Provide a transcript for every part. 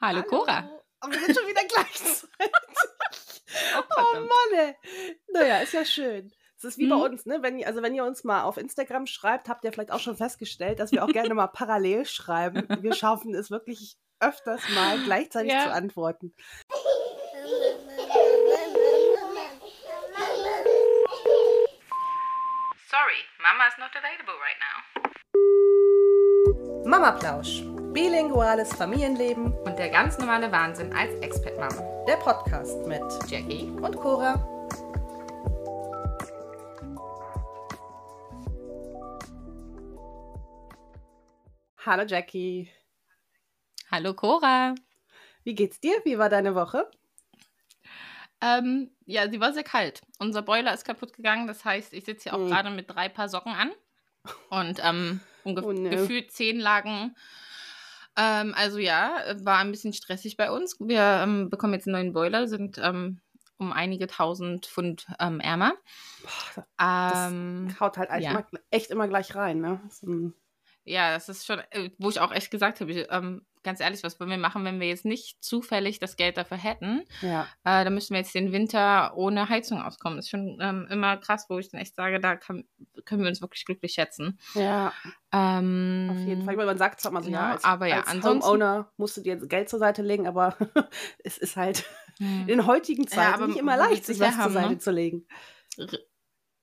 Hallo, Cora. Aber wir sind schon wieder gleichzeitig. Oh, oh. Mann, ey. Naja, ist ja schön. Es ist wie bei Mhm. uns, ne? Wenn, ihr- also wenn ihr uns mal auf Instagram schreibt, habt ihr vielleicht auch schon festgestellt, dass wir auch gerne mal parallel schreiben. Wir schaffen es wirklich öfters mal gleichzeitig Ja. zu antworten. Sorry, Mama is not available right now. Mama Plausch. Bilinguales Familienleben. Und der ganz normale Wahnsinn als Expat-Mom. Der Podcast mit Jackie. und Cora. Hallo Jackie. Hallo, Cora. Wie geht's dir? Wie war deine Woche? Ähm, ja, sie war sehr kalt. Unser Boiler ist kaputt gegangen. Das heißt, ich sitze hier auch Mm. gerade mit drei Paar Socken an. Und ähm, Oh, no. gefühlt zehn Lagen. Ähm, also ja, war ein bisschen stressig bei uns. Wir ähm, bekommen jetzt einen neuen Boiler, sind ähm, um einige tausend Pfund ähm, ärmer. Boah, das Ähm, haut halt ja. immer, echt immer gleich rein, ne? So ein- Ja, das ist schon, äh, wo ich auch echt gesagt habe, ich, ähm, ganz ehrlich, was wollen wir machen, wenn wir jetzt nicht zufällig das Geld dafür hätten? Ja. Äh, dann müssen wir jetzt den Winter ohne Heizung auskommen. Das ist schon ähm, immer krass, wo ich dann echt sage, da kann, können wir uns wirklich glücklich schätzen. Ja, Ähm, auf jeden Fall. Ich meine, Man sagt zwar mal so, ja, Ja, als, aber ja, als Homeowner musst du dir Geld zur Seite legen, aber es ist halt hm, in heutigen Ja, Zeiten aber nicht immer leicht, sich was zur haben, Seite ne? zu legen.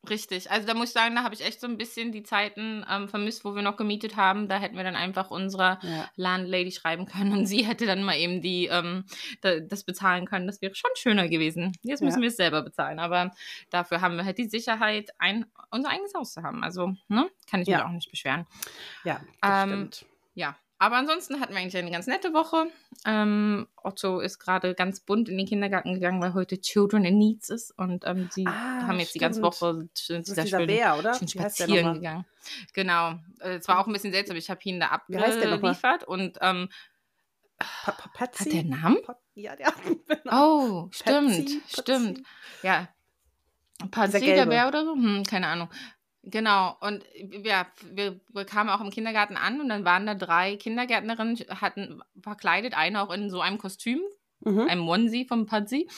Richtig. Also da muss ich sagen, da habe ich echt so ein bisschen die Zeiten ähm, vermisst, wo wir noch gemietet haben. Da hätten wir dann einfach unserer Ja. Landlady schreiben können und sie hätte dann mal eben die ähm, da, das bezahlen können. Das wäre schon schöner gewesen. Jetzt müssen Ja. wir es selber bezahlen, aber dafür haben wir halt die Sicherheit, ein, unser eigenes Haus zu haben. Also ne, kann ich mich Ja. auch nicht beschweren. Ja, das Ähm, stimmt. Ja, aber ansonsten hatten wir eigentlich eine ganz nette Woche. Ähm, Otto ist gerade ganz bunt in den Kindergarten gegangen, weil heute Children in Needs ist und ähm, sie Ah, haben jetzt die ganze stimmt. Woche sie ist dieser schön, Bär, oder? schön spazieren gegangen. Genau. Äh, Es war auch ein bisschen seltsam. Ich habe ihn da abgeliefert und ähm, Pa Patsy? hat der einen Namen? Ja, der genau. Oh, stimmt, Patsy, stimmt. Patsy. Ja. Patsy, der. Bär oder so? Hm, keine Ahnung. Genau, und ja, wir, wir kamen auch im Kindergarten an und dann waren da drei Kindergärtnerinnen, hatten verkleidet, eine auch in so einem Kostüm, Mhm. einem Onesie vom Patsy,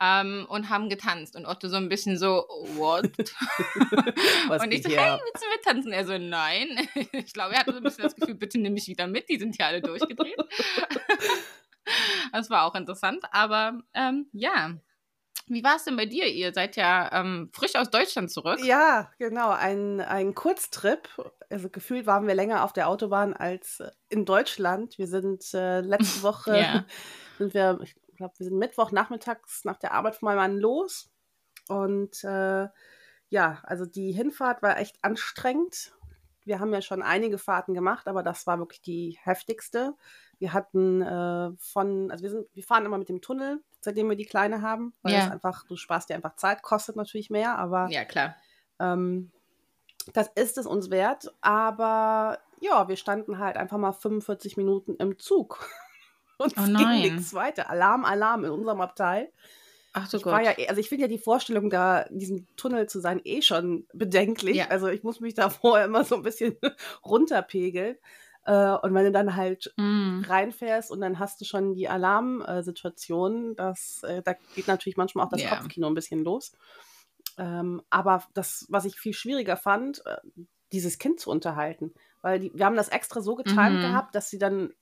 ähm, und haben getanzt. Und Otto so ein bisschen so, what? Was und ich so, hey, ab? willst du mittanzen? Er so, nein. Ich glaube, er hatte so ein bisschen das Gefühl, bitte nimm mich wieder mit, die sind ja alle durchgedreht. das war auch interessant, aber ähm, ja. Wie war es denn bei dir? Ihr seid ja ähm, frisch aus Deutschland zurück. Ja, genau, ein, ein Kurztrip. Also gefühlt waren wir länger auf der Autobahn als in Deutschland. Wir sind äh, letzte Woche, Ja. sind wir, ich glaube, wir sind Mittwoch nachmittags nach der Arbeit von meinem Mann los. Und äh, ja, also die Hinfahrt war echt anstrengend. Wir haben ja schon einige Fahrten gemacht, aber das war wirklich die heftigste. Wir hatten äh, von, also wir sind, wir fahren immer mit dem Tunnel, seitdem wir die Kleine haben, weil Ja. das einfach, du sparst dir einfach Zeit, kostet natürlich mehr, aber Ja, klar. ähm, das ist es uns wert, aber ja, wir standen halt einfach mal 45 Minuten im Zug. Und Oh es ging nichts weiter. Alarm, Alarm in unserem Abteil. Ach du Ich Gott. war ja, eh- also ich finde ja die Vorstellung, da in diesem Tunnel zu sein, eh schon bedenklich. Ja. Also ich muss mich da vorher immer so ein bisschen runterpegeln. Äh, und wenn du dann halt Mm. reinfährst und dann hast du schon die Alarmsituation, das, äh, da geht natürlich manchmal auch das Ja. Kopfkino ein bisschen los. Ähm, aber das, was ich viel schwieriger fand, äh, dieses Kind zu unterhalten. Weil die, wir haben das extra so getimt Mhm. gehabt, dass sie dann,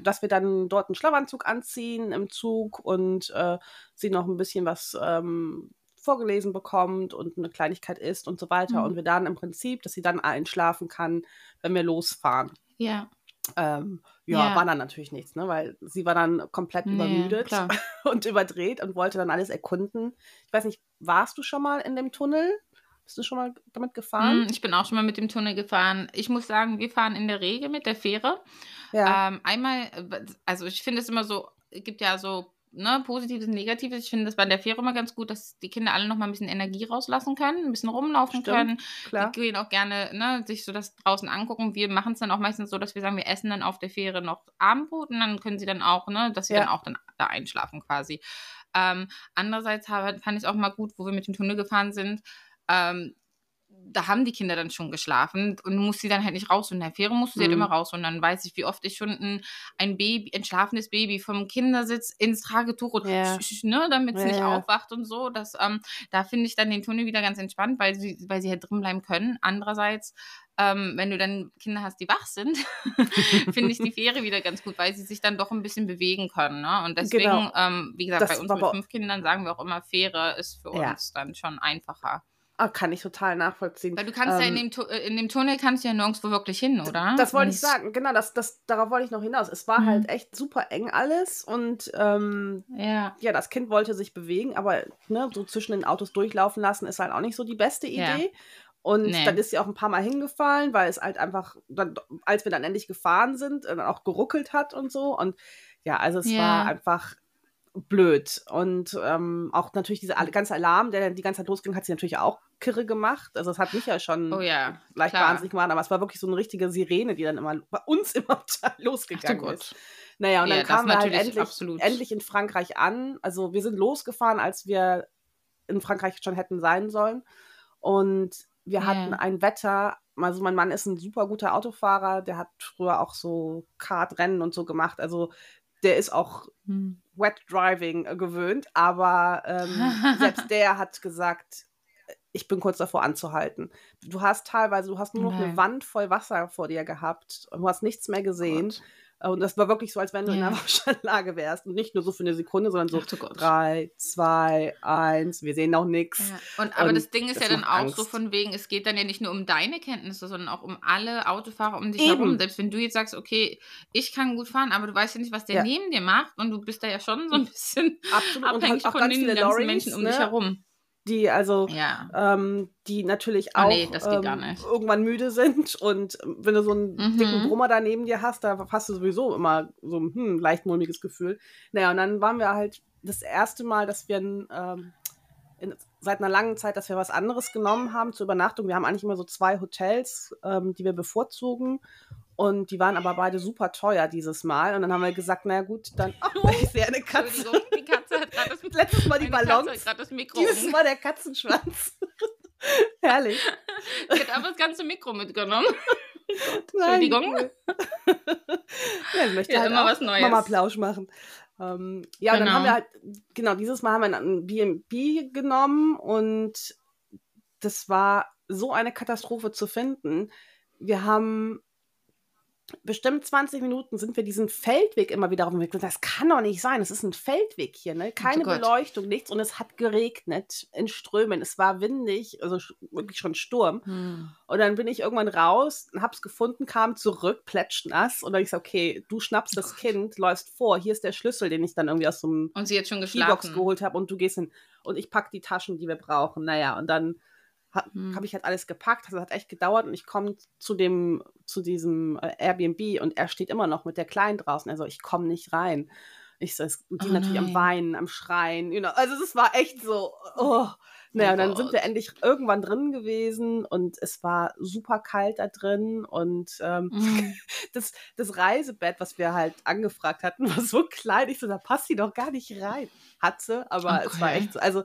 dass wir dann dort einen Schlafanzug anziehen im Zug und äh, sie noch ein bisschen was ähm, vorgelesen bekommt und eine Kleinigkeit isst und so weiter. Mhm. Und wir dann im Prinzip, dass sie dann einschlafen kann, wenn wir losfahren. Ja. Ähm, ja, Ja. war dann natürlich nichts, ne? weil sie war dann komplett Nee, übermüdet klar. und überdreht und wollte dann alles erkunden. Ich weiß nicht, warst du schon mal in dem Tunnel? Bist du schon mal damit gefahren? Mm, Ich bin auch schon mal mit dem Tunnel gefahren. Ich muss sagen, wir fahren in der Regel mit der Fähre. Ja. Ähm, einmal, äh, also ich finde es immer so, es gibt ja so ne, Positives und Negatives. Ich finde das bei der Fähre immer ganz gut, dass die Kinder alle noch mal ein bisschen Energie rauslassen können, ein bisschen rumlaufen Stimmt, können. klar. Die gehen auch gerne ne, sich so das draußen angucken. Wir machen es dann auch meistens so, dass wir sagen, wir essen dann auf der Fähre noch Abendbrot und dann können sie dann auch, ne, dass sie Ja. dann auch dann da einschlafen quasi. Ähm, andererseits habe, fand ich es auch mal gut, wo wir mit dem Tunnel gefahren sind. Ähm, da haben die Kinder dann schon geschlafen und muss sie dann halt nicht raus. Und in der Fähre musst du sie halt Mhm. immer raus. Und dann weiß ich, wie oft ich schon ein, ein Baby, ein schlafendes Baby vom Kindersitz ins Tragetuch und Ja. ne, damit es Ja, nicht aufwacht und so. Das, ähm, da finde ich dann den Tunnel wieder ganz entspannt, weil sie, weil sie halt drin bleiben können. Andererseits, ähm, wenn du dann Kinder hast, die wach sind, finde ich die Fähre wieder ganz gut, weil sie sich dann doch ein bisschen bewegen können. Ne? Und deswegen, Genau. ähm, wie gesagt, Das bei uns mit fünf Kindern sagen wir auch immer, Fähre ist für Ja. uns dann schon einfacher. Ah, kann ich total nachvollziehen. Weil du kannst ja in Ähm, dem, Tu- äh, in dem Tunnel kannst ja nirgendwo wirklich hin, oder? Das wollte ich sagen, genau, das, das, darauf wollte ich noch hinaus. Es war Mhm. halt echt super eng alles und ähm, Ja. ja, das Kind wollte sich bewegen, aber ne, so zwischen den Autos durchlaufen lassen ist halt auch nicht so die beste Ja. Idee. Und Nee. dann ist sie auch ein paar Mal hingefallen, weil es halt einfach, dann, als wir dann endlich gefahren sind, äh, dann auch geruckelt hat und so. Und ja, also es Ja. war einfach blöd. Und ähm, auch natürlich dieser alle- ganze Alarm, der dann die ganze Zeit losging, hat sie natürlich auch kirre gemacht. Also es hat mich ja schon Oh ja. leicht klar. wahnsinnig gemacht, aber es war wirklich so eine richtige Sirene, die dann immer bei uns immer Ach losgegangen Gott. ist. Naja, und Ja, dann kamen wir halt endlich, endlich in Frankreich an. Also wir sind losgefahren, als wir in Frankreich schon hätten sein sollen. Und wir Ja. hatten ein Wetter, also mein Mann ist ein super guter Autofahrer, der hat früher auch so Kartrennen und so gemacht. Also der ist auch Hm. Wet Driving gewöhnt, aber ähm, selbst der hat gesagt, ich bin kurz davor anzuhalten. Du hast teilweise, du hast nur noch eine Nein. Wand voll Wasser vor dir gehabt und du hast nichts mehr gesehen. Gott. Und das war wirklich so, als wenn du in Ja. einer Waschanlage wärst. Und nicht nur so für eine Sekunde, sondern so Ach drei, zwei, eins, wir sehen noch nichts. Ja. Und, aber Und das Ding ist das ja dann auch so Angst. von wegen, es geht dann ja nicht nur um deine Kenntnisse, sondern auch um alle Autofahrer um dich Eben. herum. Selbst wenn du jetzt sagst, okay, ich kann gut fahren, aber du weißt ja nicht, was der Ja. neben dir macht und du bist da ja schon so ein bisschen Absolut. Und abhängig halt auch von ganz den ganzen Lorries, Menschen um ne, dich herum. Die also Ja. ähm, die natürlich Oh auch nee, das geht ähm, irgendwann müde sind. Und wenn du so einen Mhm. dicken Brummer da neben dir hast, da hast du sowieso immer so ein hm, leicht mulmiges Gefühl. Naja, und dann waren wir halt das erste Mal, dass wir ähm, in, seit einer langen Zeit, dass wir was anderes genommen haben zur Übernachtung. Wir haben eigentlich immer so zwei Hotels, ähm, die wir bevorzugen. Und die waren aber beide super teuer dieses Mal. Und dann haben wir gesagt, naja gut, dann, oh, ich sehe eine Katze. Entschuldigung, die Katze hat gerade das, Letztes Mal die Ballons. das Mikro. Dieses Mal der Katzenschwanz. Herrlich. Sie hat aber das ganze Mikro mitgenommen. Nein, Entschuldigung. cool. ja, ich möchte Ja, halt immer was Neues. Mama Plausch machen. Ähm, ja, und dann Genau. haben wir halt, genau, dieses Mal haben wir ein B&B genommen und das war so eine Katastrophe zu finden. Wir haben bestimmt 20 Minuten sind wir diesen Feldweg immer wieder auf dem Weg. Das kann doch nicht sein. Es ist ein Feldweg hier, ne? Keine Gott. Beleuchtung, nichts. Und es hat geregnet in Strömen. Es war windig, also wirklich schon Sturm. Hm. Und dann bin ich irgendwann raus, hab's gefunden, kam zurück, plätschnass. Und dann ich so, okay, du schnappst das Kind, läufst vor, hier ist der Schlüssel, den ich dann irgendwie aus so einem Und sie hat schon Keybox geholt habe und du gehst hin und ich pack die Taschen, die wir brauchen. Naja, und dann ha Hm. habe ich halt alles gepackt. Das hat echt gedauert und ich komme zu dem, zu diesem äh, Airbnb und er steht immer noch mit der Kleinen draußen. Also ich komme nicht rein. Ich so, es- und die Oh natürlich am. Weinen, am Schreien. You know. Also es war echt so, oh. Naja, Oh und dann sind wir endlich irgendwann drin gewesen und es war super kalt da drin und ähm, Hm. das, das Reisebett, was wir halt angefragt hatten, war so klein. Ich so, da passt sie doch gar nicht rein. Hat sie, aber es war Okay. echt so. Also,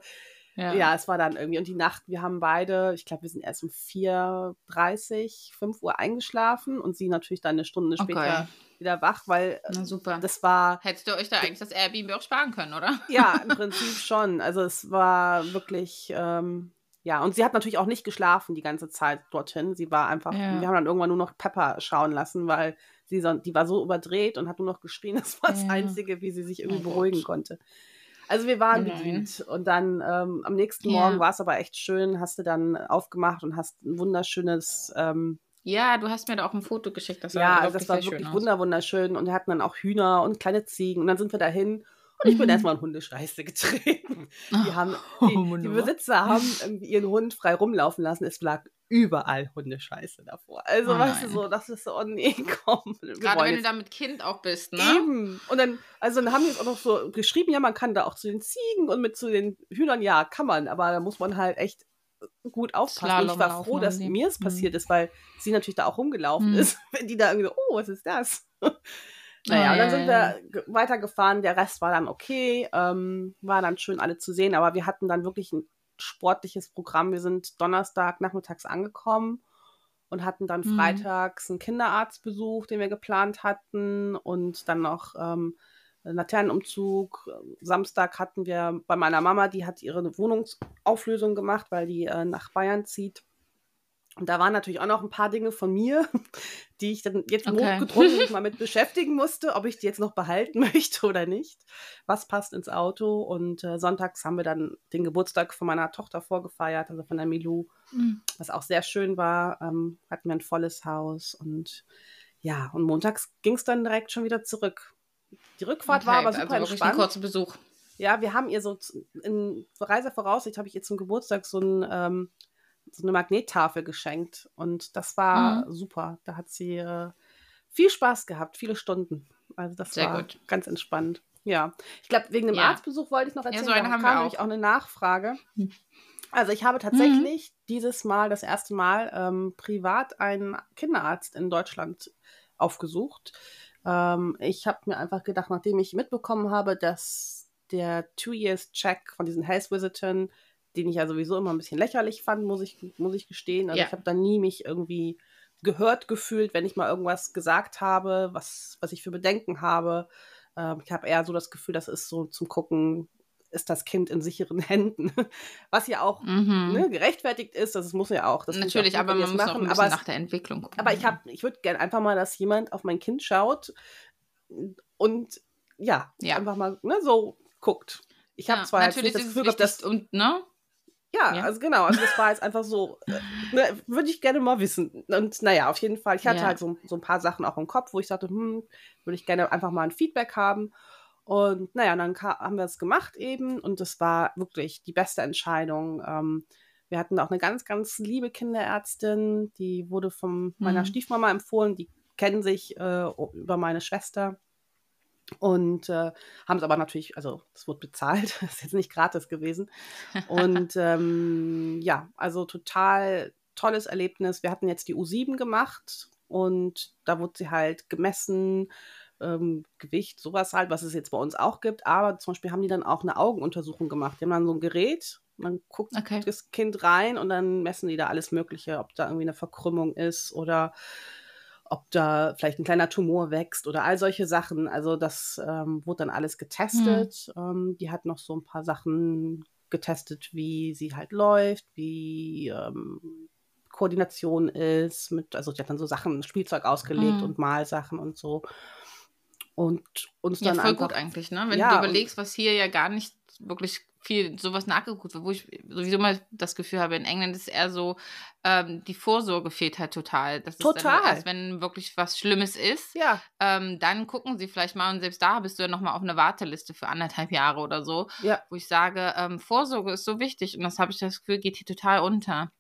Ja. ja. es war dann irgendwie. Und die Nacht, wir haben beide, ich glaube, wir sind erst um 4.30, 5 Uhr eingeschlafen und sie natürlich dann eine Stunde Okay. später wieder wach, weil äh, Na super. das war, Hättest du euch da eigentlich das Airbnb auch sparen können, oder? ja, im Prinzip schon. Also, es war wirklich. Ähm, ja, und sie hat natürlich auch nicht geschlafen die ganze Zeit dorthin. Sie war einfach, Ja. wir haben dann irgendwann nur noch Pepper schauen lassen, weil sie so, die war so überdreht und hat nur noch geschrien. Das war das Ja. Einzige, wie sie sich irgendwie Oh beruhigen Gott. konnte. Also wir waren Nein. bedient. Und dann ähm, am nächsten Ja. Morgen war es aber echt schön, hast du dann aufgemacht und hast ein wunderschönes, ähm, Ja, du hast mir da auch ein Foto geschickt. Das ja, wirklich das war wirklich wunder, wunderschön. Und wir hatten dann auch Hühner und kleine Ziegen. Und dann sind wir dahin. Und ich bin Mhm. erstmal in Hundescheiße getreten. Die, haben, Oh, die, die. Besitzer haben irgendwie ihren Hund frei rumlaufen lassen. Es lag überall Hundescheiße davor. Also, Oh weißt du, so, das ist so, oh nee, komm. Gerade wenn du jetzt- da mit Kind auch bist, ne? Eben. Und dann, also dann haben die jetzt auch noch so geschrieben, ja, man kann da auch zu den Ziegen und mit zu den Hühnern, ja, kann man, aber da muss man halt echt gut aufpassen. und ich war froh, dass mir es Mhm. passiert ist, weil sie natürlich da auch rumgelaufen Mhm. ist, wenn die da irgendwie so, oh, was ist das? Naja, und dann sind wir ge- weitergefahren, der Rest war dann okay, ähm, war dann schön alle zu sehen, aber wir hatten dann wirklich einen sportliches Programm. Wir sind Donnerstag nachmittags angekommen und hatten dann mhm. freitags einen Kinderarztbesuch, den wir geplant hatten und dann noch ähm, Laternenumzug. Samstag hatten wir bei meiner Mama, die hat ihre Wohnungsauflösung gemacht, weil die äh, nach Bayern zieht. Und da waren natürlich auch noch ein paar Dinge von mir, die ich dann jetzt okay. notgedrungen mal mit beschäftigen musste, ob ich die jetzt noch behalten möchte oder nicht. Was passt ins Auto? Und äh, sonntags haben wir dann den Geburtstag von meiner Tochter vorgefeiert, also von der Milou, mhm. was auch sehr schön war. Ähm, hatten wir ein volles Haus und ja, und montags ging es dann direkt schon wieder zurück. Die Rückfahrt okay, war aber also super also entspannt. Ein kurzer Besuch. Ja, wir haben ihr so in Reisevoraussicht habe ich ihr zum Geburtstag so ein ähm, so eine Magnettafel geschenkt. Und das war mhm. super. Da hat sie äh, viel Spaß gehabt, viele Stunden. Also das Sehr war gut. ganz entspannt. Ja. Ich glaube, wegen dem ja. Arztbesuch wollte ich noch erzählen. Ja, so haben kam wir auch. auch eine Nachfrage. Hm. Also ich habe tatsächlich mhm. dieses Mal, das erste Mal, ähm, privat einen Kinderarzt in Deutschland aufgesucht. Ähm, ich habe mir einfach gedacht, nachdem ich mitbekommen habe, dass der Two-Years-Check von diesen Health Visitern den ich ja sowieso immer ein bisschen lächerlich fand, muss ich, muss ich gestehen. Also ja. ich habe da nie mich irgendwie gehört gefühlt, wenn ich mal irgendwas gesagt habe, was, was ich für Bedenken habe. Ähm, ich habe eher so das Gefühl, das ist so zum Gucken, ist das Kind in sicheren Händen. Was ja auch mhm. ne, gerechtfertigt ist, das muss ja auch. Das Natürlich, auch aber man muss machen, auch ein bisschen aber nach der Entwicklung gucken. Aber ich, ich würde gerne einfach mal, dass jemand auf mein Kind schaut und ja, ja. einfach mal ne, so guckt. Ich habe ja, zwar jetzt nicht das Gefühl dass und ne ja, ja, also genau, also das war jetzt einfach so, äh, ne, würde ich gerne mal wissen. Und naja, auf jeden Fall, ich hatte ja. halt so, so ein paar Sachen auch im Kopf, wo ich dachte, hm, würde ich gerne einfach mal ein Feedback haben. Und naja, dann haben wir es gemacht eben und das war wirklich die beste Entscheidung. Ähm, wir hatten auch eine ganz, ganz liebe Kinderärztin, die wurde von meiner mhm. Stiefmama empfohlen, die kennen sich äh, über meine Schwester. Und äh, haben es aber natürlich, also es wurde bezahlt, das ist jetzt nicht gratis gewesen. Und ähm, ja, also total tolles Erlebnis. Wir hatten jetzt die U7 gemacht und da wurde sie halt gemessen, ähm, Gewicht, sowas halt, was es jetzt bei uns auch gibt. Aber zum Beispiel haben die dann auch eine Augenuntersuchung gemacht. Die haben dann so ein Gerät, man guckt okay. das Kind rein und dann messen die da alles Mögliche, ob da irgendwie eine Verkrümmung ist oder ob da vielleicht ein kleiner Tumor wächst oder all solche Sachen. Also das ähm, wurde dann alles getestet. Mhm. Ähm, die hat noch so ein paar Sachen getestet, wie sie halt läuft, wie ähm, Koordination ist, mit, also die hat dann so Sachen, Spielzeug ausgelegt mhm. und Malsachen und so. Und uns dann ja, voll einfach, gut eigentlich, ne? Wenn ja, du überlegst, was hier ja gar nicht wirklich viel sowas nachgeguckt wird, wo ich sowieso mal das Gefühl habe, in England ist eher so, ähm, die Vorsorge fehlt halt total. Das total. Ist erst, wenn wirklich was Schlimmes ist, ja. ähm, dann gucken sie vielleicht mal und selbst da bist du ja nochmal auf eine Warteliste für anderthalb Jahre oder so, ja. wo ich sage, ähm, Vorsorge ist so wichtig und das habe ich das Gefühl, geht hier total unter.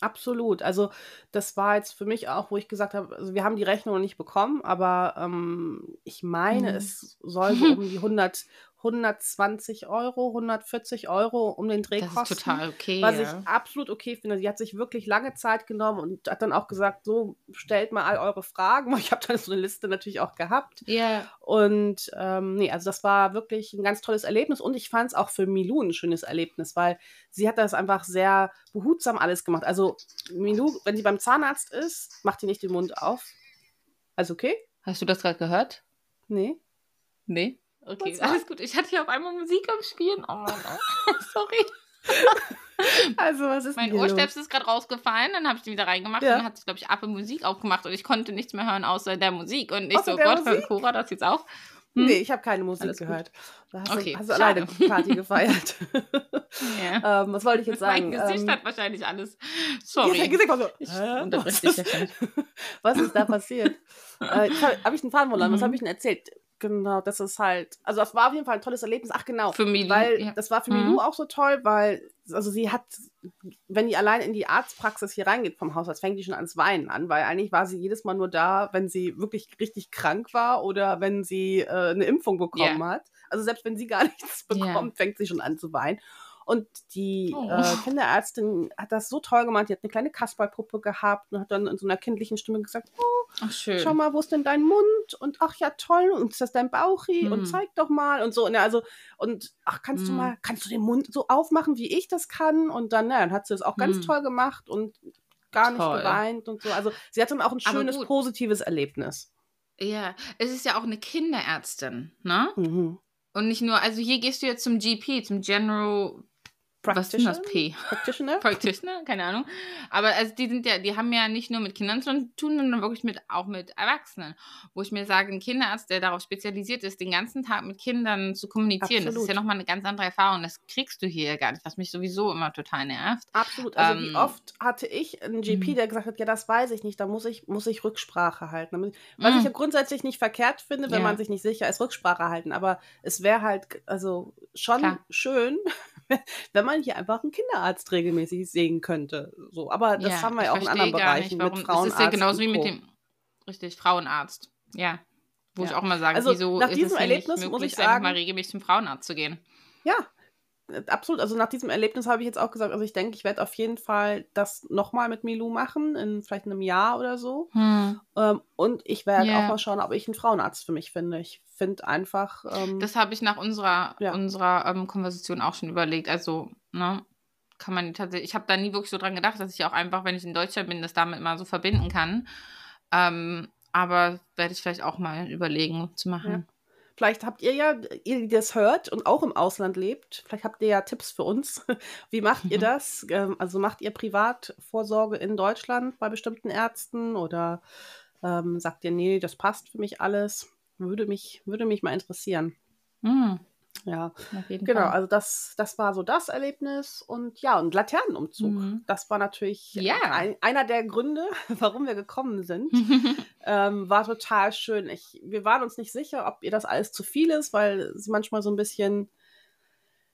Absolut. Also das war jetzt für mich auch, wo ich gesagt habe, also wir haben die Rechnung nicht bekommen, aber ähm, ich meine, mhm. es soll so um die 100, 120 Euro, 140 Euro um den Dreh das kosten. Ist total okay. Was ja. ich absolut okay finde. Sie hat sich wirklich lange Zeit genommen und hat dann auch gesagt, so stellt mal all eure Fragen. Ich habe dann so eine Liste natürlich auch gehabt. Ja. Yeah. Und ähm, nee, also das war wirklich ein ganz tolles Erlebnis und ich fand es auch für Milou ein schönes Erlebnis, weil sie hat das einfach sehr behutsam alles gemacht. Also Milou, wenn sie beim Zahnarzt ist, macht die nicht den Mund auf. Also okay? Hast du das gerade gehört? Nee. Nee. Okay, alles gut. Ich hatte hier auf einmal Musik am Spielen. Oh Mann, oh. sorry. Also, was ist Mein Ohrstöpsel ist gerade rausgefallen, dann habe ich den wieder reingemacht ja. und dann hat sich, glaube ich, Apple Musik aufgemacht und ich konnte nichts mehr hören außer der Musik. Und ich außer so, Gott, hören Cora das jetzt auch? Hm? Nee, ich habe keine Musik Alles gehört. Da hast, okay, du, hast du alleine Party gefeiert. ja. ähm, was wollte ich jetzt sagen? Mein Gesicht ähm, hat wahrscheinlich alles. Sorry. Ja, Gesicht war so, ich was, ist, was ist da passiert? äh, habe hab ich einen Faden verloren? Mhm. Was habe ich denn erzählt? Genau, das ist halt, also das war auf jeden Fall ein tolles Erlebnis. Ach genau, für Milou, weil ja. das war für mhm. Milou auch so toll, weil also sie hat, wenn die allein in die Arztpraxis hier reingeht vom Hausarzt, fängt die schon ans Weinen an, weil eigentlich war sie jedes Mal nur da, wenn sie wirklich richtig krank war oder wenn sie äh, eine Impfung bekommen yeah. hat. Also selbst wenn sie gar nichts bekommt, yeah. fängt sie schon an zu weinen. Und die Oh. äh, Kinderärztin hat das so toll gemacht. Die hat eine kleine Kasperlpuppe gehabt und hat dann in so einer kindlichen Stimme gesagt, oh, Ach, schön. schau mal, wo ist denn dein Mund? Und ach ja, toll. Und ist das dein Bauchi? Hm. Und zeig doch mal. Und so. Und, ja, also, und ach, kannst du Hm. mal, kannst du den Mund so aufmachen, wie ich das kann? Und dann, na, dann hat sie das auch ganz Hm. toll gemacht und gar nicht Toll. geweint und so. Also sie hat dann auch ein schönes, positives Erlebnis. Ja, es ist ja auch eine Kinderärztin, ne? Mhm. Und nicht nur, also hier gehst du jetzt zum GP, zum General, was ist denn das P? Practitioner? Practitioner, keine Ahnung. Aber also die sind ja, die haben ja nicht nur mit Kindern zu tun, sondern wirklich mit auch mit Erwachsenen. Wo ich mir sage, ein Kinderarzt, der darauf spezialisiert ist, den ganzen Tag mit Kindern zu kommunizieren, das ist Absolut. ja nochmal eine ganz andere Erfahrung. Das kriegst du hier gar nicht, was mich sowieso immer total nervt. Absolut. Also wie Ähm, oft hatte ich einen GP, Mhm. der gesagt hat, ja, das weiß ich nicht, da muss ich, muss ich Rücksprache halten. Was ich Mm. ja grundsätzlich nicht verkehrt finde, wenn Ja. man sich nicht sicher ist, Rücksprache halten. Aber es wäre halt also schon Klar. schön, wenn man hier einfach einen Kinderarzt regelmäßig sehen könnte. So, aber das Ja, haben wir ich ja auch in anderen Bereichen nicht, warum, mit Frauenarzt Das ist ja genauso wie mit dem, richtig, Frauenarzt. Ja. Wo ich Ja. auch mal sage, Also, wieso nach ist diesem es Erlebnis nicht muss möglich, ich sagen- mal regelmäßig zum Frauenarzt zu gehen? Ja, absolut. Also nach diesem Erlebnis habe ich jetzt auch gesagt, also ich denke, ich werde auf jeden Fall das nochmal mit Milou machen, in vielleicht einem Jahr oder so. Hm. Ähm, und ich werde Ja. auch mal schauen, ob ich einen Frauenarzt für mich finde. Ich finde einfach, ähm, Das habe ich nach unserer, Ja. unserer ähm, Konversation auch schon überlegt. Also, ne, kann man tatsächlich, ich habe da nie wirklich so dran gedacht, dass ich auch einfach, wenn ich in Deutschland bin, das damit mal so verbinden kann. Ähm, aber werde ich vielleicht auch mal überlegen zu machen. Vielleicht habt ihr ja, ihr, die das hört und auch im Ausland lebt, vielleicht habt ihr ja Tipps für uns. Wie macht ihr Mhm. das? Ähm, also macht ihr Privatvorsorge in Deutschland bei bestimmten Ärzten oder ähm, sagt ihr, nee, das passt für mich alles? Würde mich, würde mich mal interessieren. Hm, Ja. Genau, Fall. also das, das war so das Erlebnis und ja, und Laternenumzug. Mhm. Das war natürlich Ja. ein, einer der Gründe, warum wir gekommen sind. ähm, war total schön. Ich, wir waren uns nicht sicher, ob ihr das alles zu viel ist, weil sie manchmal so ein bisschen,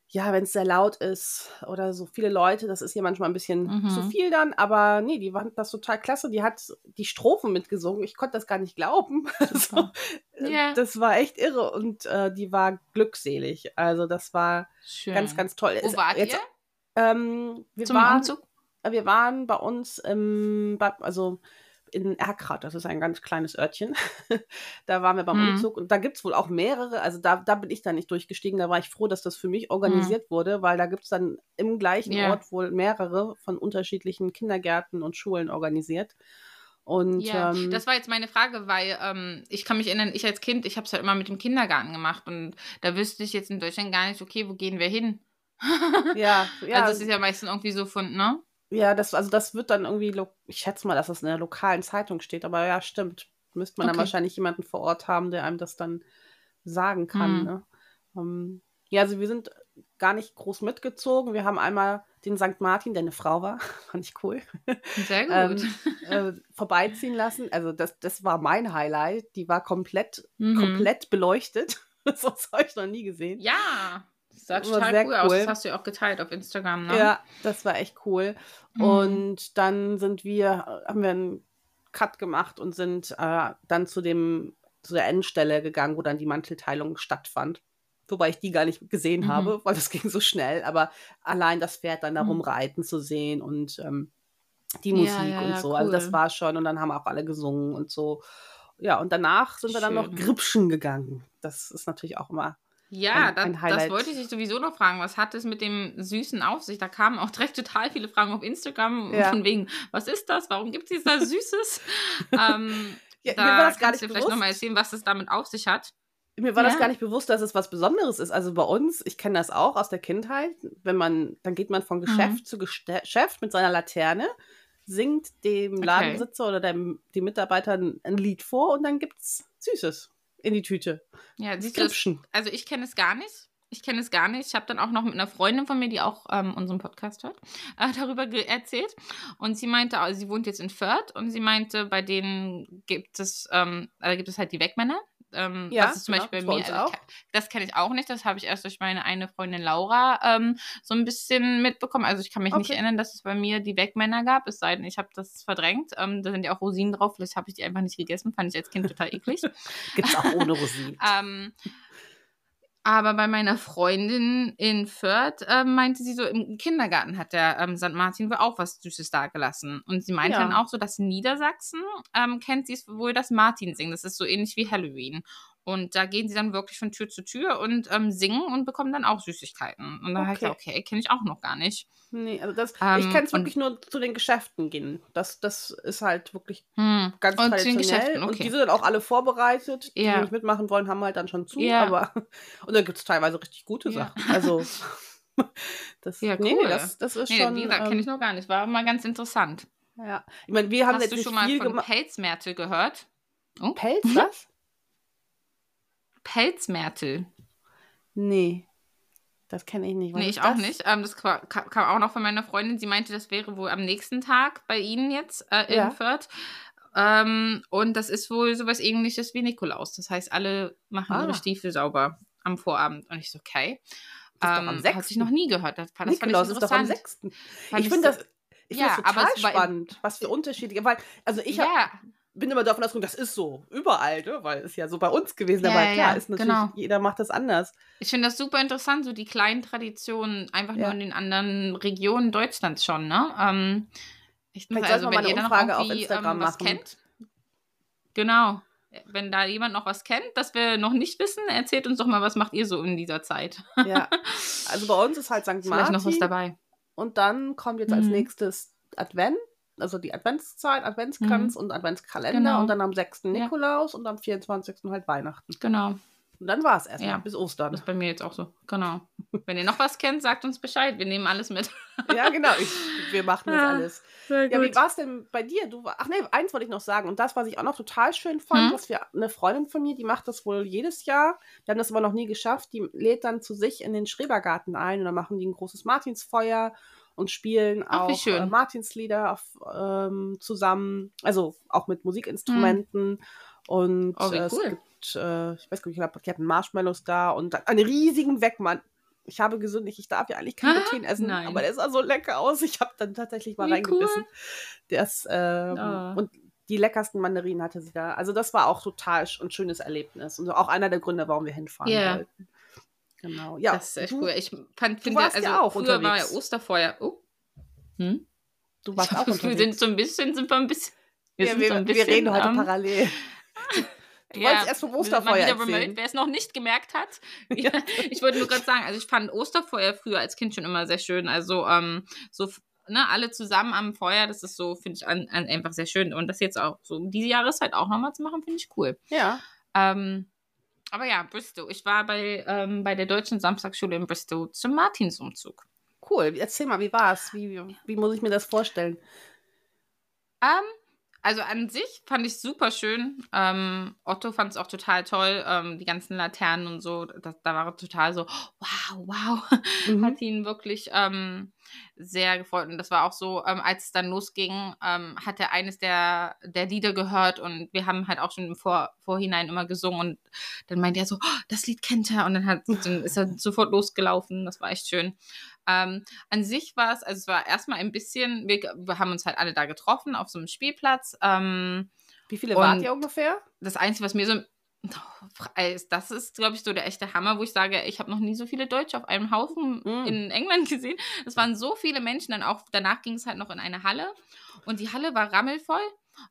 ja, wenn es sehr laut ist oder so viele Leute, das ist hier manchmal ein bisschen Mhm. zu viel dann. Aber nee, die fand das total klasse. Die hat die Strophen mitgesungen. Ich konnte das gar nicht glauben. so, äh, Ja. Das war echt irre und äh, die war glückselig. Also das war Schön. ganz, ganz toll. Wo Es- wart jetzt, ihr Ähm, wir zum waren, Umzug? wir waren bei uns im, also in Erkrath, das ist ein ganz kleines Örtchen. da waren wir beim Mhm. Umzug und da gibt es wohl auch mehrere, also da, da bin ich dann nicht durchgestiegen, da war ich froh, dass das für mich organisiert wurde, weil da gibt es dann im gleichen Ja. Ort wohl mehrere von unterschiedlichen Kindergärten und Schulen organisiert. Und Ja, ähm, das war jetzt meine Frage, weil ähm, ich kann mich erinnern, ich als Kind, ich habe es halt immer mit dem Kindergarten gemacht und da wüsste ich jetzt in Deutschland gar nicht, okay, wo gehen wir hin? ja, ja, Also es ist ja meistens irgendwie so von, ne? Ja, das, also das wird dann irgendwie, ich schätze mal, dass das in der lokalen Zeitung steht, aber ja, stimmt. Müsste man dann Okay. wahrscheinlich jemanden vor Ort haben, der einem das dann sagen kann. Hm. Ne? Ähm, ja, also wir sind gar nicht groß mitgezogen. Wir haben einmal den St. Martin, der eine Frau war, fand ich cool, Sehr gut. ähm, äh, vorbeiziehen lassen. Also das, das war mein Highlight. Die war komplett, Mhm. komplett beleuchtet. das habe ich noch nie gesehen. Ja, das sah total sehr cool, aus. cool. Das hast du ja auch geteilt auf Instagram, ne? Ja, das war echt cool. Mhm. Und dann sind wir, haben wir einen Cut gemacht und sind äh, dann zu dem, zu der Endstelle gegangen, wo dann die Mantelteilung stattfand. Wobei ich die gar nicht gesehen Mhm. habe, weil das ging so schnell. Aber allein das Pferd dann darum Mhm. reiten zu sehen und ähm, die Musik ja, und ja, so. Also das cool. war schon und dann haben auch alle gesungen und so. Ja, und danach sind wir dann noch Schön. gripschen gegangen. Das ist natürlich auch immer. Ja, Ein- das, ein das Highlight. wollte ich dich sowieso noch fragen. Was hat es mit dem Süßen auf sich? Da kamen auch direkt total viele Fragen auf Instagram Ja. von wegen, was ist das? Warum gibt es da Süßes? ähm, Ja, da mir war das gar nicht du vielleicht nochmal erzählen, was es damit auf sich hat. Mir war das Ja. gar nicht bewusst, dass es was Besonderes ist. Also bei uns, ich kenne das auch aus der Kindheit, wenn man, dann geht man von Geschäft Mhm. zu Geschäft mit seiner Laterne, singt dem Okay. Ladensitzer oder dem, dem Mitarbeiter ein, ein Lied vor und dann gibt's Süßes in die Tüte. Ja, siehst du, also ich kenne es gar nicht. Ich kenne es gar nicht. Ich habe dann auch noch mit einer Freundin von mir, die auch ähm, unseren Podcast hört, äh, darüber erzählt. Und sie meinte, also sie wohnt jetzt in Fürth und sie meinte, bei denen gibt es, ähm, also gibt es halt die Wegmänner. Ähm, Ja, das ist zum genau, Beispiel bei mir. Also ich das kenne ich auch nicht. Das habe ich erst durch meine eine Freundin Laura ähm, so ein bisschen mitbekommen. Also ich kann mich nicht Okay. erinnern, dass es bei mir die Wegmänner gab, es sei denn, ich habe das verdrängt. Ähm, da sind ja auch Rosinen drauf. Vielleicht habe ich die einfach nicht gegessen. Fand ich als Kind total eklig. Gibt's auch ohne Rosinen. Ähm, Aber bei meiner Freundin in Fürth äh, meinte sie so, im Kindergarten hat der ähm, St. Martin wohl auch was Süßes dagelassen. Und sie meinte Ja. dann auch so, dass Niedersachsen ähm, kennt sie wohl das Martinsingen. Das ist so ähnlich wie Halloween. Und da gehen sie dann wirklich von Tür zu Tür und ähm, singen und bekommen dann auch Süßigkeiten. Und dann okay. Okay. ich, okay, kenne ich auch noch gar nicht. Nee, also das, ich Ähm, kenne es wirklich nur zu den Geschäften gehen. Das, das ist halt wirklich Hm. ganz Und zu den traditionell. Geschäften, Und okay. die sind dann auch alle vorbereitet. Die, Ja. die nicht mitmachen wollen, haben halt dann schon zu. Ja. Aber und dann gibt es teilweise richtig gute Ja. Sachen. Also das, Ja, cool. nee, das, das ist Nee, schon. wie gesagt, kenne ich ähm, noch gar nicht. War mal ganz interessant. ja. Ich meine, wir haben Hast jetzt du schon mal viel von gemacht. Pelzmärtel gehört? Pelz, Mhm. was? Pelzmärtel. Nee. Das kenne ich nicht. Was Nee, ich auch das? nicht. Ähm, das kam, kam auch noch von meiner Freundin. Sie meinte, das wäre wohl am nächsten Tag bei Ihnen jetzt äh, in Ja. Fürth. Ähm, und das ist wohl sowas ähnliches wie Nikolaus. Das heißt, alle machen Ah. ihre Stiefel sauber am Vorabend. Und ich so, okay. Das Ähm, hatte ich 6.. noch nie gehört. Das, das Nikolaus ist doch am interessant. 6. Fand ich finde das, ich Ja, find das total spannend, was für unterschiedliche, weil, also ich ja, bin immer davon ausgegangen, das ist so überall, ne? weil es ja so bei uns gewesen Ja, aber ja, klar, ist natürlich, genau. jeder macht das anders. ich finde das super interessant, so die kleinen Traditionen, einfach Ja. nur in den anderen Regionen Deutschlands schon, ne? Ähm, ich, Vielleicht also, mal wenn eine ihr dann Umfrage auf irgendwie, Instagram ähm, was machen. kennt, genau. Wenn da jemand noch was kennt, das wir noch nicht wissen, erzählt uns doch mal, was macht ihr so in dieser Zeit? Ja. Also bei uns ist halt St. Ist vielleicht noch was Martin dabei. und dann kommt jetzt als Mhm. nächstes Advent, also die Adventszeit, Adventskranz und Adventskalender Genau. und dann am 6. Ja. Nikolaus und am 24. halt Weihnachten. Genau. Und dann war es erstmal Ja. bis Ostern. Das ist bei mir jetzt auch so. Genau. Wenn ihr noch was kennt, sagt uns Bescheid. Wir nehmen alles mit. ja, genau. Ich, wir machen das Ja, alles. Ja, wie war es denn bei dir? Du, ach nee, eins wollte ich noch sagen. Und das, was ich auch noch total schön fand, Hm? dass wir eine Freundin von mir, die macht das wohl jedes Jahr. Wir haben das aber noch nie geschafft. Die lädt dann zu sich in den Schrebergarten ein und dann machen die ein großes Martinsfeuer und spielen Ach, auch äh, Martinslieder auf, ähm, zusammen, also auch mit Musikinstrumenten. Und Oh, äh, cool. es gibt, äh, ich weiß gar nicht, ich hatten Marshmallows da und einen riesigen Weckmann. Ich habe gesündigt, ich darf ja eigentlich kein Gluten essen, nein. aber der sah so lecker aus. Ich habe dann tatsächlich mal Wie reingebissen. Das, ähm, Ah. Und die leckersten Mandarinen hatte sie da. Also das war auch total sch- ein schönes Erlebnis. Und auch einer der Gründe, warum wir hinfahren Ja. wollten. Genau. Ja, das ist echt du, cool. Ich fand, finde, warst also ja auch früher war ja unterwegs. Osterfeuer. Oh. Hm? du warst Ich auch Gefühl, wir unterwegs. sind so ein bisschen, sind wir ein bisschen. Wir, Ja, sind wir, so ein wir bisschen, reden heute ähm, parallel. Du wolltest erst vom wir Osterfeuer erzählen. wer es noch nicht gemerkt hat. Ja, ich wollte nur gerade sagen, also ich fand Osterfeuer früher als Kind schon immer sehr schön. Also ähm, so ne, alle zusammen am Feuer, das ist so, finde ich an, an einfach sehr schön. Und das jetzt auch so diese Jahreszeit auch nochmal zu machen, finde ich cool. Ja. Ähm, aber ja, Bristol. Ich war bei, ähm, bei der Deutschen Samstagsschule in Bristol zum Martinsumzug. Cool. Erzähl mal, wie war's? Wie, wie, wie muss ich mir das vorstellen? Ähm, also an sich fand ich super schön. Ähm, Otto fand es auch total toll. Ähm, die ganzen Laternen und so, das, da war er total so, wow, wow. Mhm. Hat ihn wirklich ähm, sehr gefreut. Und das war auch so, ähm, als es dann losging, ähm, hat er eines der, der Lieder gehört und wir haben halt auch schon im Vor Vorhinein immer gesungen und dann meinte er so, oh, das Lied kennt er und dann, hat, dann ist er sofort losgelaufen. Das war echt schön. Ähm, an sich war es, also es war erstmal ein bisschen, wir, wir haben uns halt alle da getroffen auf so einem Spielplatz. Ähm, Wie viele wart und- ihr ungefähr? das Einzige, was mir so das ist, glaube ich, so der echte Hammer, wo ich sage, ich habe noch nie so viele Deutsche auf einem Haufen Mm. in England gesehen. Es waren so viele Menschen, dann auch danach ging es halt noch in eine Halle und die Halle war rammelvoll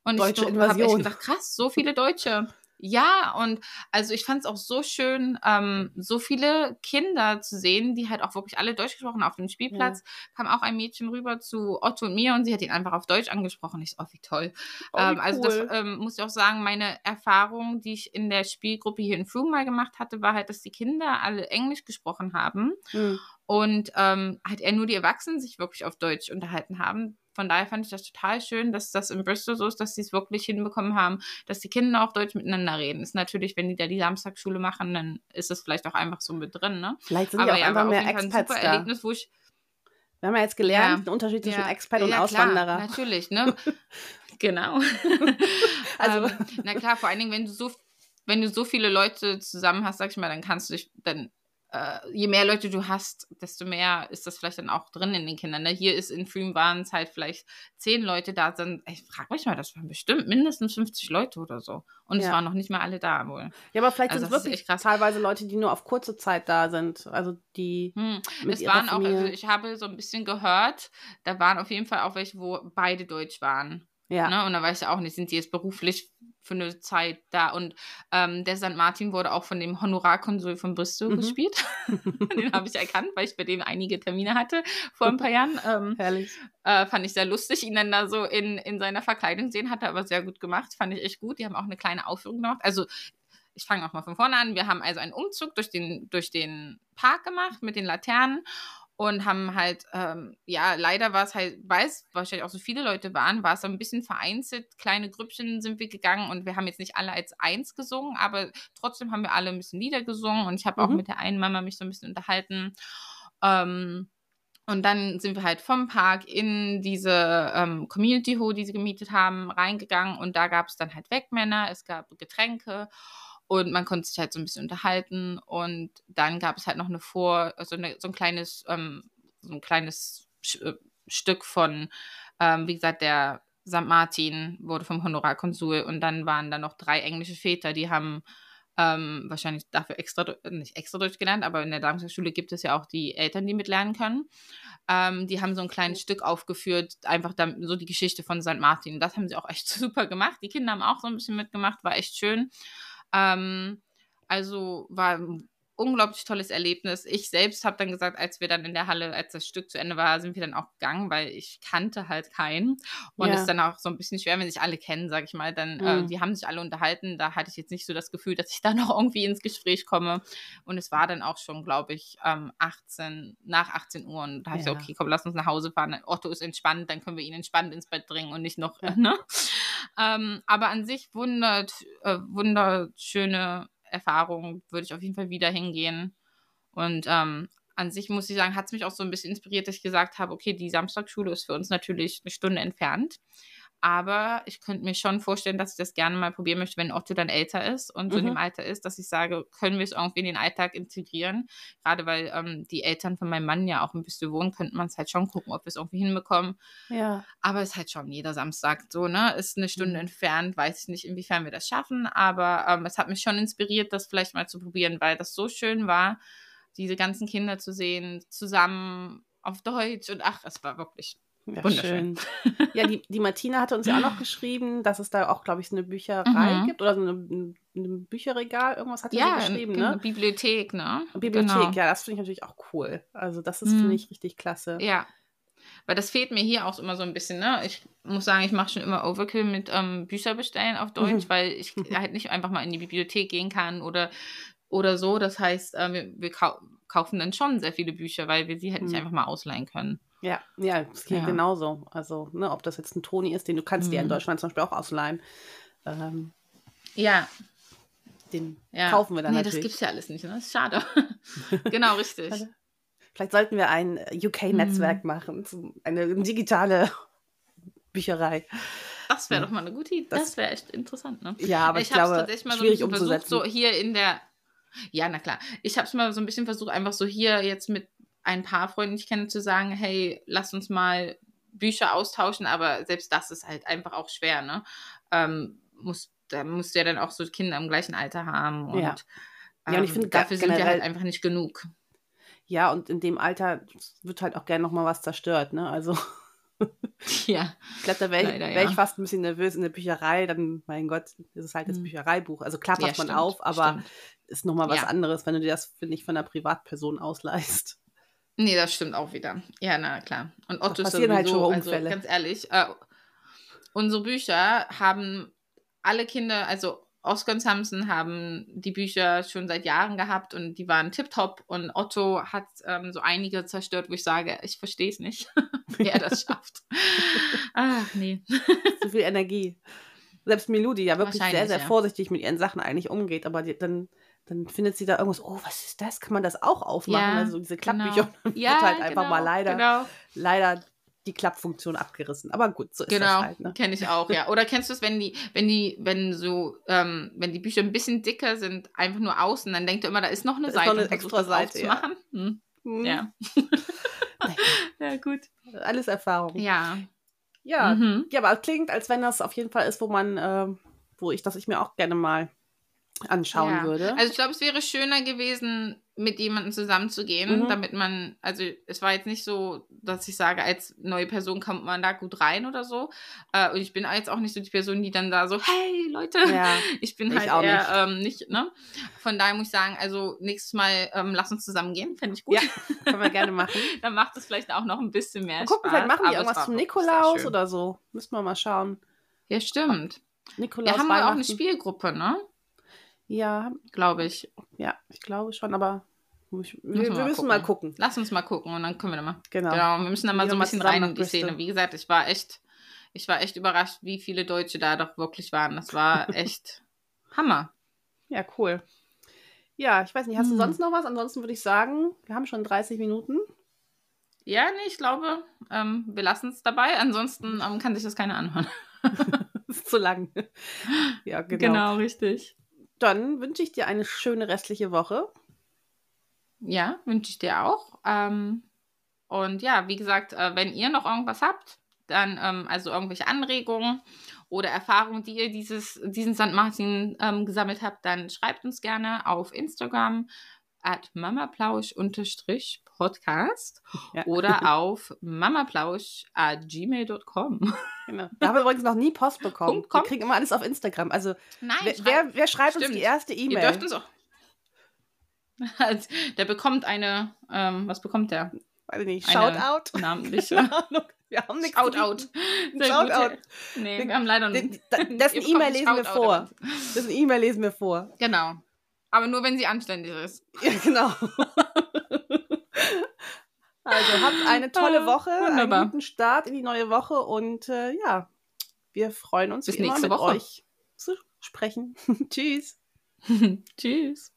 und Deutsche ich habe echt gedacht, krass, so viele Deutsche. Ja, und also ich fand es auch so schön, ähm, so viele Kinder zu sehen, die halt auch wirklich alle Deutsch gesprochen haben. Auf dem Spielplatz kam auch ein Mädchen rüber zu Otto und mir und sie hat ihn einfach auf Deutsch angesprochen. Ich so, oh, wie toll. Oh, wie ähm, also das ähm, muss ich auch sagen, meine Erfahrung, die ich in der Spielgruppe hier in Frome mal gemacht hatte, war halt, dass die Kinder alle Englisch gesprochen haben Hm. und ähm, halt eher nur die Erwachsenen sich wirklich auf Deutsch unterhalten haben. Von daher fand ich das total schön, dass das in Bristol so ist, dass sie es wirklich hinbekommen haben, dass die Kinder auch Deutsch miteinander reden. Ist natürlich, wenn die da die Samstagsschule machen, dann ist es vielleicht auch einfach so mit drin, ne? Vielleicht sind Aber ja auch ja, einfach mehr Fall ein super da. Erlebnis, wo ich Wir haben ja jetzt gelernt, Ja. den Unterschied zwischen ja, Expat und ja, Auswanderer. Klar, natürlich, ne? genau. Also- ähm, na klar, vor allen Dingen, wenn du so, wenn du so viele Leute zusammen hast, sag ich mal, dann kannst du dich, dann äh, je mehr Leute du hast, desto mehr ist das vielleicht dann auch drin in den Kindern. Ne? Hier ist in Freem waren es halt vielleicht zehn Leute da sind. Ich frage mich mal, das waren bestimmt mindestens 50 Leute oder so. Und ja. es waren noch nicht mal alle da wohl. Ja, aber vielleicht also sind es wirklich teilweise Leute, die nur auf kurze Zeit da sind. Also die. Hm. es waren auch, also ich habe so ein bisschen gehört, da waren auf jeden Fall auch welche, wo beide Deutsch waren. Ja. Ne? Und da weiß ich auch nicht, sind die jetzt beruflich für eine Zeit da. Und ähm, der St. Martin wurde auch von dem Honorarkonsul von Bristol mhm. gespielt. den habe ich erkannt, weil ich bei dem einige Termine hatte vor ein paar Jahren. Ähm, Herrlich. Äh, fand ich sehr lustig, ihn dann da so in, in seiner Verkleidung sehen. Hat er aber sehr gut gemacht. Fand ich echt gut. Die haben auch eine kleine Aufführung gemacht. Also ich fange auch mal von vorne an. Wir haben also einen Umzug durch den, durch den Park gemacht mit den Laternen und haben halt, ähm, ja, leider war es halt, weil es wahrscheinlich auch so viele Leute waren, war es so ein bisschen vereinzelt. Kleine Grüppchen sind wir gegangen und wir haben jetzt nicht alle als eins gesungen, aber trotzdem haben wir alle ein bisschen Lieder gesungen und ich habe mhm. auch mit der einen Mama mich so ein bisschen unterhalten. Ähm, und dann sind wir halt vom Park in diese ähm, Community Hall, die sie gemietet haben, reingegangen und da gab es dann halt Wegmänner, es gab Getränke und man konnte sich halt so ein bisschen unterhalten. Und dann gab es halt noch eine Vor-, so, eine, so ein kleines, ähm, so ein kleines äh, Stück von, ähm, wie gesagt, der St. Martin wurde vom Honorarkonsul und dann waren da noch drei englische Väter, die haben ähm, wahrscheinlich dafür extra, nicht extra Deutsch gelernt, aber in der Darmstadt-Schule gibt es ja auch die Eltern, die mitlernen können. Ähm, die haben so ein kleines Stück aufgeführt, einfach dann, so die Geschichte von St. Martin. Das haben sie auch echt super gemacht. Die Kinder haben auch so ein bisschen mitgemacht, war echt schön. Ähm, also war unglaublich tolles Erlebnis. Ich selbst habe dann gesagt, als wir dann in der Halle, als das Stück zu Ende war, sind wir dann auch gegangen, weil ich kannte halt keinen. Und es ja. ist dann auch so ein bisschen schwer, wenn sich alle kennen, sage ich mal. Dann, äh, mhm. äh, die haben sich alle unterhalten. Da hatte ich jetzt nicht so das Gefühl, dass ich da noch irgendwie ins Gespräch komme. Und es war dann auch schon, glaube ich, ähm, 18, nach 18 Uhr. Und da habe ja. ich gesagt, okay, komm, lass uns nach Hause fahren. Otto ist entspannt, dann können wir ihn entspannt ins Bett bringen und nicht noch, ja. äh, ne? Ähm, aber an sich wundert, äh, wunderschöne Erfahrung, würde ich auf jeden Fall wieder hingehen. Und ähm, an sich muss ich sagen, hat es mich auch so ein bisschen inspiriert, dass ich gesagt habe, okay, die Samstagschule ist für uns natürlich eine Stunde entfernt. Aber ich könnte mir schon vorstellen, dass ich das gerne mal probieren möchte, wenn Otto dann älter ist und so mhm. in dem mhm. Alter ist, dass ich sage, können wir es irgendwie in den Alltag integrieren? Gerade weil ähm, die Eltern von meinem Mann ja auch ein bisschen wohnen, könnte man es halt schon gucken, ob wir es irgendwie hinbekommen. Ja. Aber es ist halt schon jeder Samstag so, ne? Ist eine Stunde mhm. entfernt, weiß ich nicht, inwiefern wir das schaffen. Aber ähm, es hat mich schon inspiriert, das vielleicht mal zu probieren, weil das so schön war, diese ganzen Kinder zu sehen, zusammen auf Deutsch und ach, es war wirklich ja, Wunderschön. Schön. Ja, die, die Martina hatte uns ja auch noch geschrieben, dass es da auch, glaube ich, so eine Bücherei mhm. gibt oder so ein Bücherregal, irgendwas hat ja, sie geschrieben, ne? Bibliothek, ne? Bibliothek, genau. ja, das finde ich natürlich auch cool. Also das ist, mhm. finde ich, richtig klasse. Ja. Weil das fehlt mir hier auch immer so ein bisschen, ne? Ich muss sagen, ich mache schon immer Overkill mit ähm, Bücher bestellen auf Deutsch, mhm. weil ich halt nicht einfach mal in die Bibliothek gehen kann oder, oder so. Das heißt, äh, wir, wir kau kaufen dann schon sehr viele Bücher, weil wir sie halt nicht mhm. einfach mal ausleihen können. Ja, ja, es geht ja. genauso. Also, ne, ob das jetzt ein Toni ist, den du kannst mhm. dir in Deutschland zum Beispiel auch ausleihen. Ähm, ja. Den ja. kaufen wir dann nee, natürlich. Nee, das gibt es ja alles nicht, ne? Das ist schade. genau, richtig. Vielleicht sollten wir ein UK-Netzwerk mhm. machen, eine digitale Bücherei. Das wäre ja. doch mal eine gute Idee. Das, das wäre echt interessant, ne? Ja, aber ich, ich glaube, tatsächlich mal schwierig so umzusetzen. Versucht, so hier in der ja, na klar. Ich habe es mal so ein bisschen versucht, einfach so hier jetzt mit ein paar Freunden, die ich kenne, zu sagen, hey, lass uns mal Bücher austauschen, aber selbst das ist halt einfach auch schwer, ne? Ähm, muss, da musst du ja dann auch so Kinder im gleichen Alter haben und, ja. ja, und ich ähm, finde, dafür sind wir halt einfach nicht genug. Ja, und in dem Alter wird halt auch gerne nochmal was zerstört, ne? Also. ja. Ich glaube, da wäre ich, wär ich, fast ein bisschen nervös in der Bücherei, dann, mein Gott, ist es halt das hm. Büchereibuch. Also klar passt ja, man auf, aber stimmt. ist nochmal was ja. anderes, wenn du dir das, finde ich, von einer Privatperson ausleihst. Nee, das stimmt auch wieder. Ja, na klar. Und Otto ist sowieso, halt schon also ganz ehrlich, äh, unsere Bücher haben alle Kinder, also Oscar und Samson haben die Bücher schon seit Jahren gehabt und die waren tipptopp und Otto hat ähm, so einige zerstört, wo ich sage, ich verstehe es nicht, wie er das schafft. Ach, nee. Zu viel Energie. Selbst Milou, die ja wirklich sehr, sehr ja. vorsichtig mit ihren Sachen eigentlich umgeht, aber die, dann dann findet sie da irgendwas, oh, was ist das? Kann man das auch aufmachen? Ja, also diese Klappbücher genau. ja, halt einfach genau, mal leider, genau. leider die Klappfunktion abgerissen. Aber gut, so ist Genau, das halt. Ne? kenne ich auch, ja. Oder kennst du es, wenn die, wenn die, wenn so, ähm, wenn die Bücher ein bisschen dicker sind, einfach nur außen, dann denkt er immer, da ist noch eine Da ist Seite. noch eine extra Seite, ja. Hm. Hm, Ja. ja, gut. Alles Erfahrung. Ja. Ja, Mhm. ja, aber es klingt, als wenn das auf jeden Fall ist, wo man, ähm, wo ich, das ich mir auch gerne mal anschauen ja. würde. Also ich glaube, es wäre schöner gewesen, mit jemandem zusammenzugehen, Mhm. damit man, also es war jetzt nicht so, dass ich sage, als neue Person kommt man da gut rein oder so. Äh, und ich bin jetzt auch nicht so die Person, die dann da so, hey Leute, ja, ich bin Ich halt auch eher ähm, nicht, ne? Von daher muss ich sagen, also nächstes Mal ähm, lass uns zusammen gehen, fände ich gut. Ja, können wir gerne machen. Dann macht es vielleicht auch noch ein bisschen mehr gucken, Spaß. vielleicht machen die irgendwas zum Nikolaus oder so. Müssen wir mal schauen. Ja, stimmt. Nikolaus, Wir haben ja auch eine. Spielgruppe, ne? Ja, Glaube ich. ja, ich glaube schon, aber ich, wir, Müssen wir wir mal müssen mal gucken. Lass uns mal gucken und dann können wir da mal. Genau. Genau, wir müssen da mal Gehen so wir ein bisschen rein in die Szene. Wie gesagt, ich war echt, ich war echt überrascht, wie viele Deutsche da doch wirklich waren. Das war echt Hammer. Ja, cool. Ja, ich weiß nicht, hast du Hm. sonst noch was? Ansonsten würde ich sagen, wir haben schon 30 Minuten. Ja, nee, ich glaube, ähm, wir lassen es dabei. Ansonsten ähm, kann sich das keiner anhören. Das ist zu lang. Ja, genau. richtig. Dann wünsche ich dir eine schöne restliche Woche. Ja, wünsche ich dir auch. Ähm, und ja, wie gesagt, äh, wenn ihr noch irgendwas habt, dann ähm, also irgendwelche Anregungen oder Erfahrungen, die ihr dieses, diesen St. Martin ähm, gesammelt habt, dann schreibt uns gerne auf Instagram at mamaplausch-podcast Ja. oder auf mamaplausch at gmail.com. Genau. Da haben wir übrigens noch nie Post bekommen. Punkt Wir kriegen immer alles auf Instagram. Also, Nein, wer, schreibt- wer, wer schreibt uns Stimmt. die erste ihr dürft E-Mail? uns auch. Der bekommt eine, ähm, was bekommt der? Weiß ich nicht. Shoutout? Namentlich. Keine Ahnung. Wir haben nichts. Shoutout. Shoutout. Nee, wir haben leider da- Dessen E-Mail lesen wir vor. Dessen E-Mail lesen wir vor. Genau. Aber nur, wenn sie anständig ist. Ja, genau. Also habt eine tolle Ah, Woche, wunderbar. einen guten Start in die neue Woche und äh, ja, wir freuen uns Bis nächste mit Woche. euch zu sprechen. Tschüss. Tschüss.